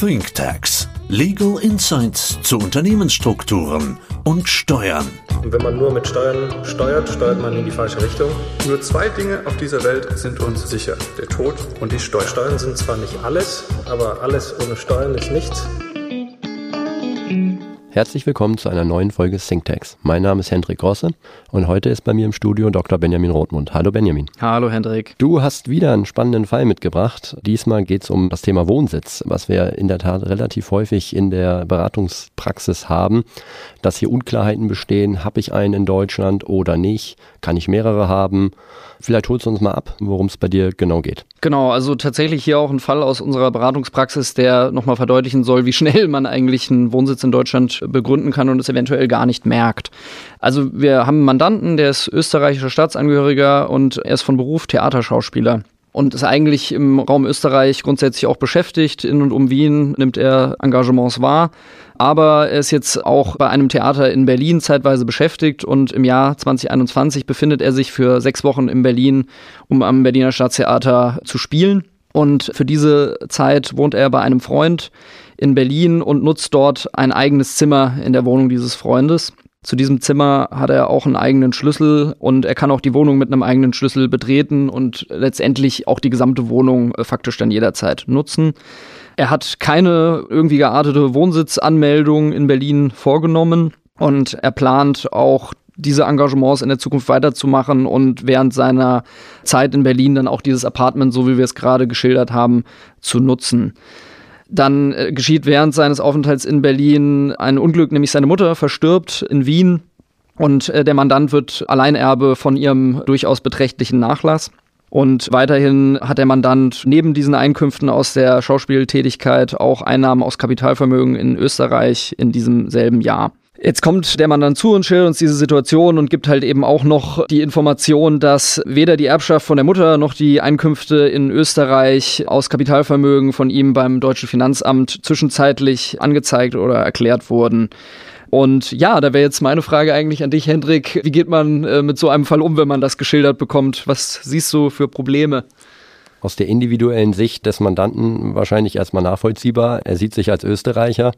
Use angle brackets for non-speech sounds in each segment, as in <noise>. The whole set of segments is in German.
ThinkTax. Legal Insights zu Unternehmensstrukturen und Steuern. Und wenn man nur mit Steuern steuert, steuert man in die falsche Richtung. Nur zwei Dinge auf dieser Welt sind uns sicher. Der Tod und die Steuern. Steuern sind zwar nicht alles, aber alles ohne Steuern ist nichts. Herzlich willkommen zu einer neuen Folge ThinkTax. Mein Name ist Hendrik Grosse und heute ist bei mir im Studio Dr. Benjamin Rothmund. Hallo Benjamin. Hallo Hendrik. Du hast wieder einen spannenden Fall mitgebracht. Diesmal geht es um das Thema Wohnsitz, was wir in der Tat relativ häufig in der Beratungspraxis haben, dass hier Unklarheiten bestehen. Habe ich einen in Deutschland oder nicht? Kann ich mehrere haben? Vielleicht holst du uns mal ab, worum es bei dir genau geht. Genau, also tatsächlich hier auch ein Fall aus unserer Beratungspraxis, der nochmal verdeutlichen soll, wie schnell man eigentlich einen Wohnsitz in Deutschland begründen kann und es eventuell gar nicht merkt. Also wir haben einen Mandanten, der ist österreichischer Staatsangehöriger und er ist von Beruf Theaterschauspieler und ist eigentlich im Raum Österreich grundsätzlich auch beschäftigt. In und um Wien nimmt er Engagements wahr. Aber er ist jetzt auch bei einem Theater in Berlin zeitweise beschäftigt und im Jahr 2021 befindet er sich für sechs Wochen in Berlin, um am Berliner Staatstheater zu spielen. Und für diese Zeit wohnt er bei einem Freund in Berlin und nutzt dort ein eigenes Zimmer in der Wohnung dieses Freundes. Zu diesem Zimmer hat er auch einen eigenen Schlüssel und er kann auch die Wohnung mit einem eigenen Schlüssel betreten und letztendlich auch die gesamte Wohnung äh, faktisch dann jederzeit nutzen. Er hat keine irgendwie geartete Wohnsitzanmeldung in Berlin vorgenommen und er plant auch diese Engagements in der Zukunft weiterzumachen und während seiner Zeit in Berlin dann auch dieses Apartment, so wie wir es gerade geschildert haben, zu nutzen. Dann äh, geschieht während seines Aufenthalts in Berlin ein Unglück, nämlich seine Mutter verstirbt in Wien und äh, der Mandant wird Alleinerbe von ihrem durchaus beträchtlichen Nachlass. Und weiterhin hat der Mandant neben diesen Einkünften aus der Schauspieltätigkeit auch Einnahmen aus Kapitalvermögen in Österreich in diesem selben Jahr. Jetzt kommt der Mann dann zu und schildert uns diese Situation und gibt halt eben auch noch die Information, dass weder die Erbschaft von der Mutter noch die Einkünfte in Österreich aus Kapitalvermögen von ihm beim deutschen Finanzamt zwischenzeitlich angezeigt oder erklärt wurden. Und ja, da wäre jetzt meine Frage eigentlich an dich, Hendrik. Wie geht man äh, mit so einem Fall um, wenn man das geschildert bekommt? Was siehst du für Probleme? Aus der individuellen Sicht des Mandanten wahrscheinlich erstmal nachvollziehbar. Er sieht sich als Österreicher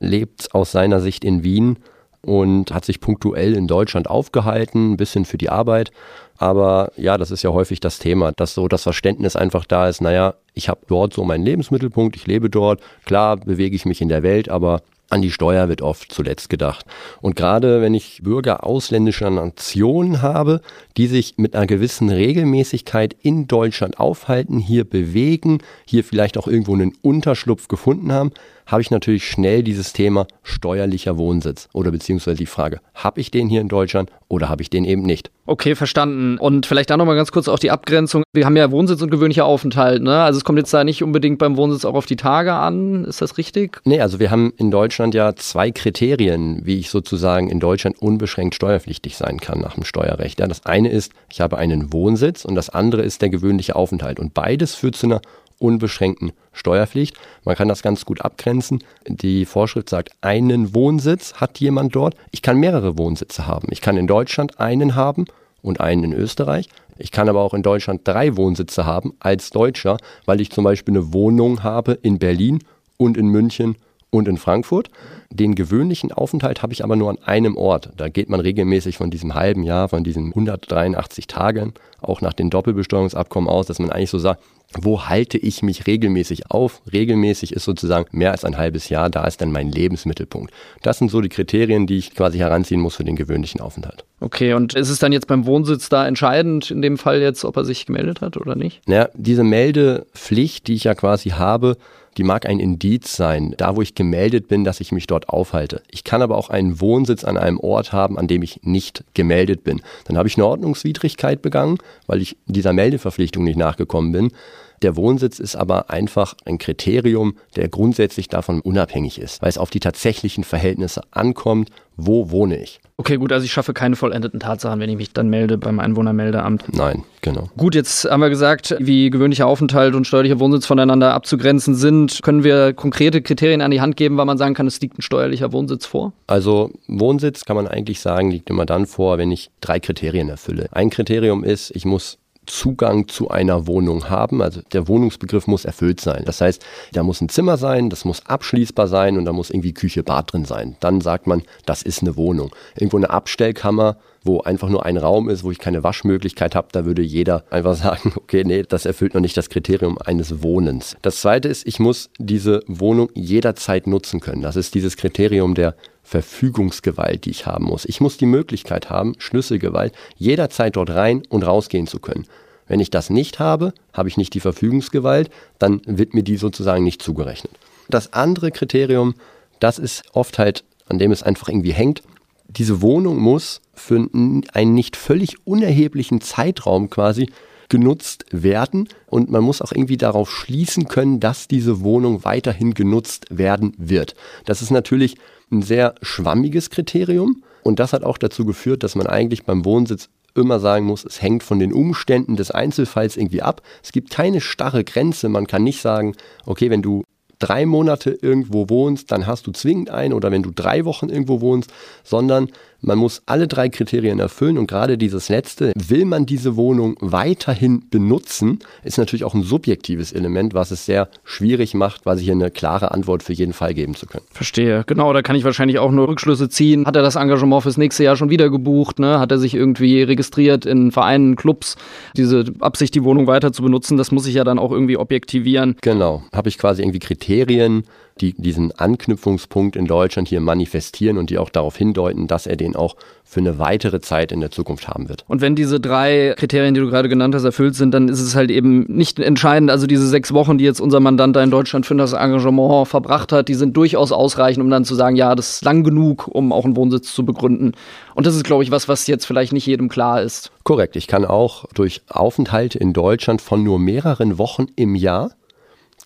lebt aus seiner Sicht in Wien und hat sich punktuell in Deutschland aufgehalten, ein bisschen für die Arbeit. Aber ja, das ist ja häufig das Thema, dass so das Verständnis einfach da ist, naja, ich habe dort so meinen Lebensmittelpunkt, ich lebe dort, klar bewege ich mich in der Welt, aber an die Steuer wird oft zuletzt gedacht. Und gerade wenn ich Bürger ausländischer Nationen habe, die sich mit einer gewissen Regelmäßigkeit in Deutschland aufhalten, hier bewegen, hier vielleicht auch irgendwo einen Unterschlupf gefunden haben, habe ich natürlich schnell dieses Thema steuerlicher Wohnsitz oder beziehungsweise die Frage, habe ich den hier in Deutschland oder habe ich den eben nicht? Okay, verstanden. Und vielleicht da nochmal ganz kurz auch die Abgrenzung. Wir haben ja Wohnsitz und gewöhnlicher Aufenthalt, ne? Also es kommt jetzt da nicht unbedingt beim Wohnsitz auch auf die Tage an, ist das richtig? Nee, also wir haben in Deutschland ja zwei Kriterien, wie ich sozusagen in Deutschland unbeschränkt steuerpflichtig sein kann nach dem Steuerrecht. Ja, das eine ist, ich habe einen Wohnsitz und das andere ist der gewöhnliche Aufenthalt. Und beides führt zu einer unbeschränkten Steuerpflicht. Man kann das ganz gut abgrenzen. Die Vorschrift sagt, einen Wohnsitz hat jemand dort. Ich kann mehrere Wohnsitze haben. Ich kann in Deutschland einen haben und einen in Österreich. Ich kann aber auch in Deutschland drei Wohnsitze haben als Deutscher, weil ich zum Beispiel eine Wohnung habe in Berlin und in München und in Frankfurt. Den gewöhnlichen Aufenthalt habe ich aber nur an einem Ort. Da geht man regelmäßig von diesem halben Jahr, von diesen 183 Tagen, auch nach den Doppelbesteuerungsabkommen aus, dass man eigentlich so sagt, wo halte ich mich regelmäßig auf? Regelmäßig ist sozusagen mehr als ein halbes Jahr, da ist dann mein Lebensmittelpunkt. Das sind so die Kriterien, die ich quasi heranziehen muss für den gewöhnlichen Aufenthalt. Okay, und ist es dann jetzt beim Wohnsitz da entscheidend, in dem Fall jetzt, ob er sich gemeldet hat oder nicht? Naja, diese Meldepflicht, die ich ja quasi habe, die mag ein Indiz sein, da wo ich gemeldet bin, dass ich mich dort aufhalte. Ich kann aber auch einen Wohnsitz an einem Ort haben, an dem ich nicht gemeldet bin. Dann habe ich eine Ordnungswidrigkeit begangen, weil ich dieser Meldeverpflichtung nicht nachgekommen bin. Der Wohnsitz ist aber einfach ein Kriterium, der grundsätzlich davon unabhängig ist, weil es auf die tatsächlichen Verhältnisse ankommt, wo wohne ich. Okay, gut, also ich schaffe keine vollendeten Tatsachen, wenn ich mich dann melde beim Einwohnermeldeamt. Nein, genau. Gut, jetzt haben wir gesagt, wie gewöhnlicher Aufenthalt und steuerlicher Wohnsitz voneinander abzugrenzen sind. Können wir konkrete Kriterien an die Hand geben, weil man sagen kann, es liegt ein steuerlicher Wohnsitz vor? Also Wohnsitz kann man eigentlich sagen, liegt immer dann vor, wenn ich drei Kriterien erfülle. Ein Kriterium ist, ich muss Zugang zu einer Wohnung haben. Also der Wohnungsbegriff muss erfüllt sein. Das heißt, da muss ein Zimmer sein, das muss abschließbar sein und da muss irgendwie Küche, Bad drin sein. Dann sagt man, das ist eine Wohnung. Irgendwo eine Abstellkammer, wo einfach nur ein Raum ist, wo ich keine Waschmöglichkeit habe, da würde jeder einfach sagen, <laughs> okay, nee, das erfüllt noch nicht das Kriterium eines Wohnens. Das zweite ist, ich muss diese Wohnung jederzeit nutzen können. Das ist dieses Kriterium der Verfügungsgewalt, die ich haben muss. Ich muss die Möglichkeit haben, Schlüsselgewalt, jederzeit dort rein und rausgehen zu können. Wenn ich das nicht habe, habe ich nicht die Verfügungsgewalt, dann wird mir die sozusagen nicht zugerechnet. Das andere Kriterium, das ist oft halt, an dem es einfach irgendwie hängt, diese Wohnung muss für einen nicht völlig unerheblichen Zeitraum quasi genutzt werden und man muss auch irgendwie darauf schließen können, dass diese Wohnung weiterhin genutzt werden wird. Das ist natürlich ein sehr schwammiges Kriterium und das hat auch dazu geführt, dass man eigentlich beim Wohnsitz immer sagen muss, es hängt von den Umständen des Einzelfalls irgendwie ab. Es gibt keine starre Grenze. Man kann nicht sagen, okay, wenn du drei Monate irgendwo wohnst, dann hast du zwingend ein oder wenn du drei Wochen irgendwo wohnst, sondern man muss alle drei Kriterien erfüllen und gerade dieses letzte, will man diese Wohnung weiterhin benutzen, ist natürlich auch ein subjektives Element, was es sehr schwierig macht, quasi hier eine klare Antwort für jeden Fall geben zu können. Verstehe, genau, da kann ich wahrscheinlich auch nur Rückschlüsse ziehen. Hat er das Engagement fürs nächste Jahr schon wieder gebucht? Ne? Hat er sich irgendwie registriert in Vereinen, Clubs? Diese Absicht, die Wohnung weiter zu benutzen, das muss ich ja dann auch irgendwie objektivieren. Genau, habe ich quasi irgendwie Kriterien, die diesen Anknüpfungspunkt in Deutschland hier manifestieren und die auch darauf hindeuten, dass er den auch für eine weitere Zeit in der Zukunft haben wird. Und wenn diese drei Kriterien, die du gerade genannt hast, erfüllt sind, dann ist es halt eben nicht entscheidend. Also diese sechs Wochen, die jetzt unser Mandant da in Deutschland für das Engagement verbracht hat, die sind durchaus ausreichend, um dann zu sagen, ja, das ist lang genug, um auch einen Wohnsitz zu begründen. Und das ist, glaube ich, was, was jetzt vielleicht nicht jedem klar ist. Korrekt. Ich kann auch durch Aufenthalte in Deutschland von nur mehreren Wochen im Jahr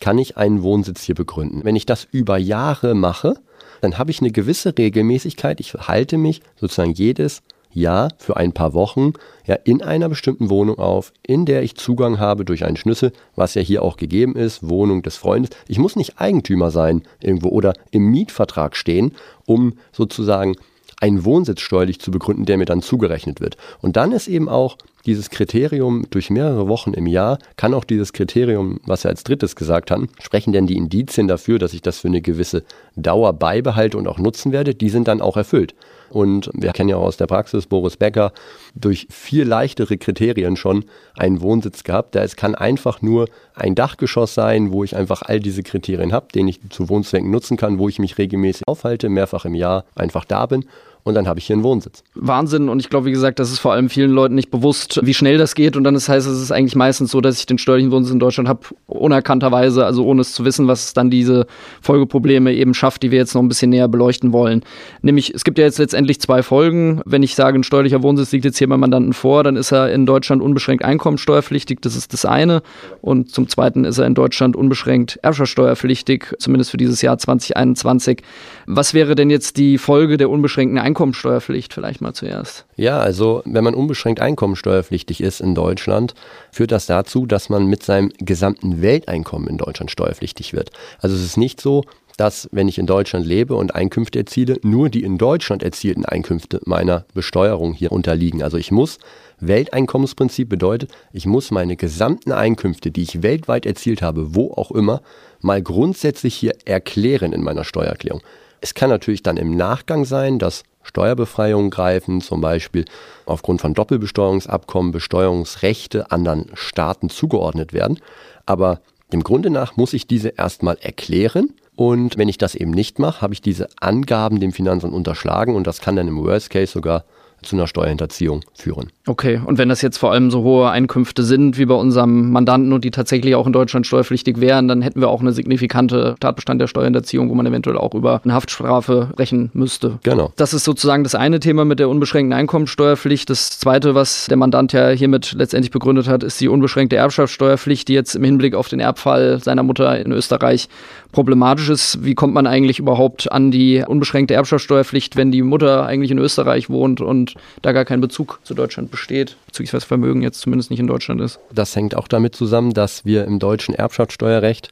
kann ich einen Wohnsitz hier begründen. Wenn ich das über Jahre mache, dann habe ich eine gewisse Regelmäßigkeit. Ich halte mich sozusagen jedes Jahr für ein paar Wochen ja in einer bestimmten Wohnung auf, in der ich Zugang habe durch einen Schlüssel, was ja hier auch gegeben ist, Wohnung des Freundes. Ich muss nicht Eigentümer sein irgendwo oder im Mietvertrag stehen, um sozusagen einen Wohnsitz steuerlich zu begründen, der mir dann zugerechnet wird. Und dann ist eben auch dieses Kriterium durch mehrere Wochen im Jahr, kann auch dieses Kriterium, was wir als drittes gesagt haben, sprechen denn die Indizien dafür, dass ich das für eine gewisse Dauer beibehalte und auch nutzen werde, die sind dann auch erfüllt. Und wir kennen ja auch aus der Praxis Boris Becker durch viel leichtere Kriterien schon einen Wohnsitz gehabt. es kann einfach nur ein Dachgeschoss sein, wo ich einfach all diese Kriterien habe, den ich zu Wohnzwecken nutzen kann, wo ich mich regelmäßig aufhalte, mehrfach im Jahr einfach da bin und dann habe ich hier einen Wohnsitz. Wahnsinn und ich glaube, wie gesagt, das ist vor allem vielen Leuten nicht bewusst, wie schnell das geht und dann das heißt, es ist eigentlich meistens so, dass ich den steuerlichen Wohnsitz in Deutschland habe, unerkannterweise, also ohne es zu wissen, was es dann diese Folgeprobleme eben schafft, die wir jetzt noch ein bisschen näher beleuchten wollen. Nämlich, es gibt ja jetzt letztendlich zwei Folgen. Wenn ich sage, ein steuerlicher Wohnsitz liegt jetzt hier beim Mandanten vor, dann ist er in Deutschland unbeschränkt einkommensteuerpflichtig, das ist das eine. Und zum Zweiten ist er in Deutschland unbeschränkt erbschaftssteuerpflichtig, zumindest für dieses Jahr 2021. Was wäre denn jetzt die Folge der unbeschränkten Einkommensteuerpflicht? Einkommensteuerpflicht vielleicht mal zuerst. Ja, also wenn man unbeschränkt einkommensteuerpflichtig ist in Deutschland, führt das dazu, dass man mit seinem gesamten Welteinkommen in Deutschland steuerpflichtig wird. Also es ist nicht so, dass, wenn ich in Deutschland lebe und Einkünfte erziele, nur die in Deutschland erzielten Einkünfte meiner Besteuerung hier unterliegen. Also ich muss, Welteinkommensprinzip bedeutet, ich muss meine gesamten Einkünfte, die ich weltweit erzielt habe, wo auch immer, mal grundsätzlich hier erklären in meiner Steuererklärung. Es kann natürlich dann im Nachgang sein, dass Steuerbefreiungen greifen, zum Beispiel aufgrund von Doppelbesteuerungsabkommen Besteuerungsrechte anderen Staaten zugeordnet werden. Aber dem Grunde nach muss ich diese erstmal erklären. Und wenn ich das eben nicht mache, habe ich diese Angaben dem Finanzamt unterschlagen und das kann dann im Worst Case sogar zu einer Steuerhinterziehung führen. Okay, und wenn das jetzt vor allem so hohe Einkünfte sind wie bei unserem Mandanten und die tatsächlich auch in Deutschland steuerpflichtig wären, dann hätten wir auch eine signifikante Tatbestand der Steuerhinterziehung, wo man eventuell auch über eine Haftstrafe brechen müsste. Genau. Das ist sozusagen das eine Thema mit der unbeschränkten Einkommensteuerpflicht. Das zweite, was der Mandant ja hiermit letztendlich begründet hat, ist die unbeschränkte Erbschaftssteuerpflicht, die jetzt im Hinblick auf den Erbfall seiner Mutter in Österreich problematisch ist. Wie kommt man eigentlich überhaupt an die unbeschränkte Erbschaftssteuerpflicht, wenn die Mutter eigentlich in Österreich wohnt und da gar kein Bezug zu Deutschland besteht, beziehungsweise Vermögen jetzt zumindest nicht in Deutschland ist? Das hängt auch damit zusammen, dass wir im deutschen Erbschaftssteuerrecht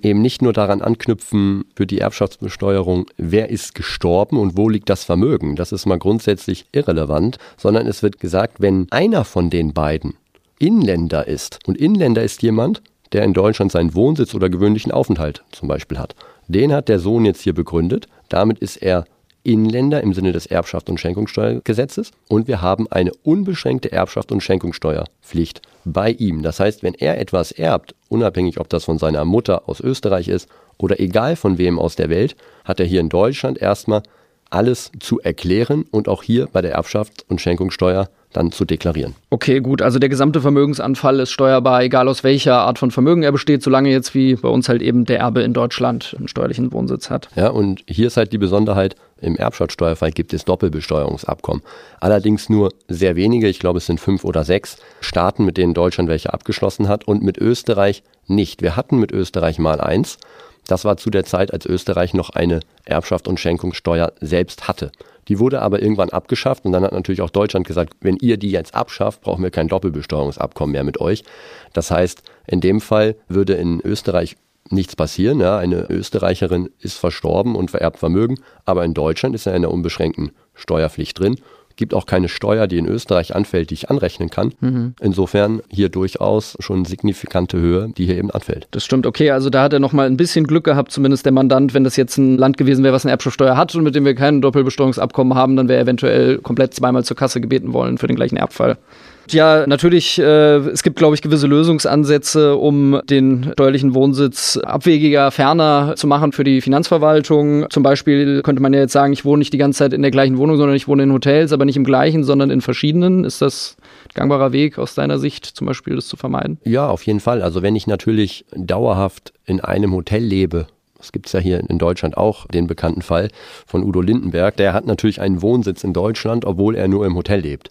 eben nicht nur daran anknüpfen für die Erbschaftsbesteuerung, wer ist gestorben und wo liegt das Vermögen. Das ist mal grundsätzlich irrelevant, sondern es wird gesagt, wenn einer von den beiden Inländer ist. Und Inländer ist jemand, der in Deutschland seinen Wohnsitz oder gewöhnlichen Aufenthalt zum Beispiel hat. Den hat der Sohn jetzt hier begründet. Damit ist er Inländer im Sinne des Erbschaft- und Schenkungssteuergesetzes und wir haben eine unbeschränkte Erbschaft- und Schenkungssteuerpflicht bei ihm. Das heißt, wenn er etwas erbt, unabhängig ob das von seiner Mutter aus Österreich ist oder egal von wem aus der Welt, hat er hier in Deutschland erstmal alles zu erklären und auch hier bei der Erbschafts- und Schenkungssteuer dann zu deklarieren. Okay, gut. Also der gesamte Vermögensanfall ist steuerbar, egal aus welcher Art von Vermögen er besteht, solange jetzt wie bei uns halt eben der Erbe in Deutschland einen steuerlichen Wohnsitz hat. Ja, und hier ist halt die Besonderheit, im Erbschaftssteuerfall gibt es Doppelbesteuerungsabkommen. Allerdings nur sehr wenige, ich glaube es sind fünf oder sechs Staaten, mit denen Deutschland welche abgeschlossen hat und mit Österreich nicht. Wir hatten mit Österreich mal eins. Das war zu der Zeit, als Österreich noch eine Erbschaft und Schenkungssteuer selbst hatte. Die wurde aber irgendwann abgeschafft und dann hat natürlich auch Deutschland gesagt, wenn ihr die jetzt abschafft, brauchen wir kein Doppelbesteuerungsabkommen mehr mit euch. Das heißt, in dem Fall würde in Österreich nichts passieren. Ja. Eine Österreicherin ist verstorben und vererbt Vermögen, aber in Deutschland ist er in der unbeschränkten Steuerpflicht drin gibt auch keine Steuer, die in Österreich anfällt, die ich anrechnen kann. Mhm. Insofern hier durchaus schon signifikante Höhe, die hier eben anfällt. Das stimmt, okay. Also da hat er nochmal ein bisschen Glück gehabt, zumindest der Mandant. Wenn das jetzt ein Land gewesen wäre, was eine Erbschaftssteuer hat und mit dem wir kein Doppelbesteuerungsabkommen haben, dann wäre er eventuell komplett zweimal zur Kasse gebeten wollen für den gleichen Erbfall. Ja, natürlich, äh, es gibt, glaube ich, gewisse Lösungsansätze, um den steuerlichen Wohnsitz abwegiger, ferner zu machen für die Finanzverwaltung. Zum Beispiel könnte man ja jetzt sagen, ich wohne nicht die ganze Zeit in der gleichen Wohnung, sondern ich wohne in Hotels, aber nicht im gleichen, sondern in verschiedenen. Ist das ein gangbarer Weg aus deiner Sicht, zum Beispiel das zu vermeiden? Ja, auf jeden Fall. Also wenn ich natürlich dauerhaft in einem Hotel lebe, das gibt es ja hier in Deutschland auch, den bekannten Fall von Udo Lindenberg. Der hat natürlich einen Wohnsitz in Deutschland, obwohl er nur im Hotel lebt.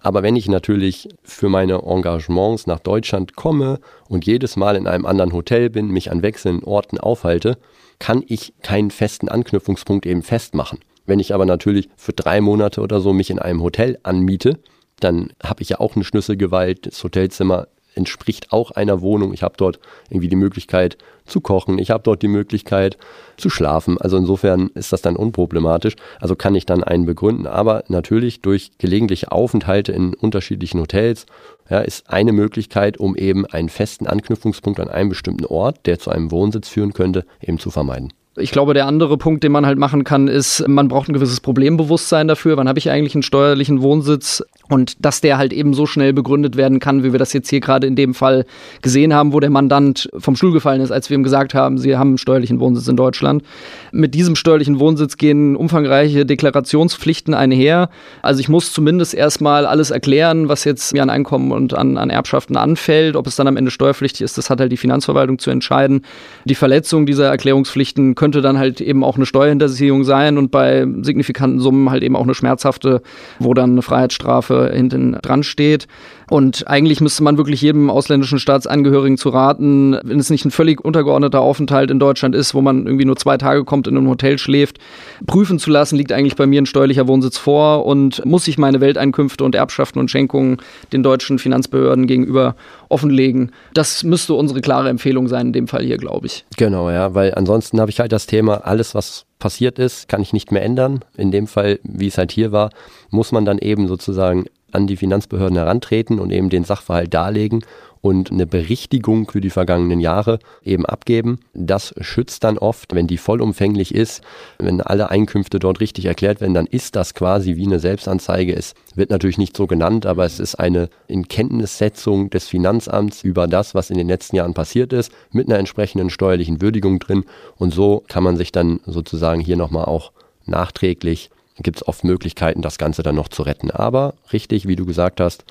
Aber wenn ich natürlich für meine Engagements nach Deutschland komme und jedes Mal in einem anderen Hotel bin, mich an wechselnden Orten aufhalte, kann ich keinen festen Anknüpfungspunkt eben festmachen. Wenn ich aber natürlich für drei Monate oder so mich in einem Hotel anmiete, dann habe ich ja auch eine Schlüsselgewalt. Das Hotelzimmer entspricht auch einer Wohnung. Ich habe dort irgendwie die Möglichkeit zu kochen. Ich habe dort die Möglichkeit zu schlafen. Also insofern ist das dann unproblematisch. Also kann ich dann einen begründen. Aber natürlich durch gelegentliche Aufenthalte in unterschiedlichen Hotels ja, ist eine Möglichkeit, um eben einen festen Anknüpfungspunkt an einem bestimmten Ort, der zu einem Wohnsitz führen könnte, eben zu vermeiden. Ich glaube, der andere Punkt, den man halt machen kann, ist, man braucht ein gewisses Problembewusstsein dafür. Wann habe ich eigentlich einen steuerlichen Wohnsitz? Und dass der halt eben so schnell begründet werden kann, wie wir das jetzt hier gerade in dem Fall gesehen haben, wo der Mandant vom Stuhl gefallen ist, als wir ihm gesagt haben, sie haben einen steuerlichen Wohnsitz in Deutschland. Mit diesem steuerlichen Wohnsitz gehen umfangreiche Deklarationspflichten einher. Also ich muss zumindest erstmal alles erklären, was jetzt mir an Einkommen und an, an Erbschaften anfällt. Ob es dann am Ende steuerpflichtig ist, das hat halt die Finanzverwaltung zu entscheiden. Die Verletzung dieser Erklärungspflichten könnte dann halt eben auch eine Steuerhinterziehung sein und bei signifikanten Summen halt eben auch eine schmerzhafte, wo dann eine Freiheitsstrafe hinten dran steht. Und eigentlich müsste man wirklich jedem ausländischen Staatsangehörigen zu raten, wenn es nicht ein völlig untergeordneter Aufenthalt in Deutschland ist, wo man irgendwie nur zwei Tage kommt, in einem Hotel schläft, prüfen zu lassen, liegt eigentlich bei mir ein steuerlicher Wohnsitz vor und muss ich meine Welteinkünfte und Erbschaften und Schenkungen den deutschen Finanzbehörden gegenüber offenlegen. Das müsste unsere klare Empfehlung sein, in dem Fall hier, glaube ich. Genau, ja, weil ansonsten habe ich halt das Thema, alles, was passiert ist, kann ich nicht mehr ändern. In dem Fall, wie es halt hier war, muss man dann eben sozusagen an die Finanzbehörden herantreten und eben den Sachverhalt darlegen und eine Berichtigung für die vergangenen Jahre eben abgeben. Das schützt dann oft, wenn die vollumfänglich ist, wenn alle Einkünfte dort richtig erklärt werden, dann ist das quasi wie eine Selbstanzeige. Es wird natürlich nicht so genannt, aber es ist eine Inkenntnissetzung des Finanzamts über das, was in den letzten Jahren passiert ist, mit einer entsprechenden steuerlichen Würdigung drin. Und so kann man sich dann sozusagen hier nochmal auch nachträglich gibt es oft Möglichkeiten, das Ganze dann noch zu retten. Aber richtig, wie du gesagt hast,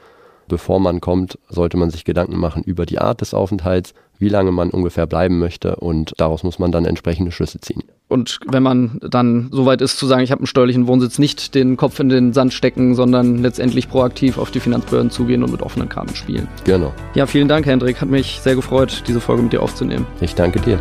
bevor man kommt, sollte man sich Gedanken machen über die Art des Aufenthalts, wie lange man ungefähr bleiben möchte und daraus muss man dann entsprechende Schlüsse ziehen. Und wenn man dann so weit ist zu sagen, ich habe einen steuerlichen Wohnsitz, nicht den Kopf in den Sand stecken, sondern letztendlich proaktiv auf die Finanzbehörden zugehen und mit offenen Karten spielen. Genau. Ja, vielen Dank, Hendrik. Hat mich sehr gefreut, diese Folge mit dir aufzunehmen. Ich danke dir.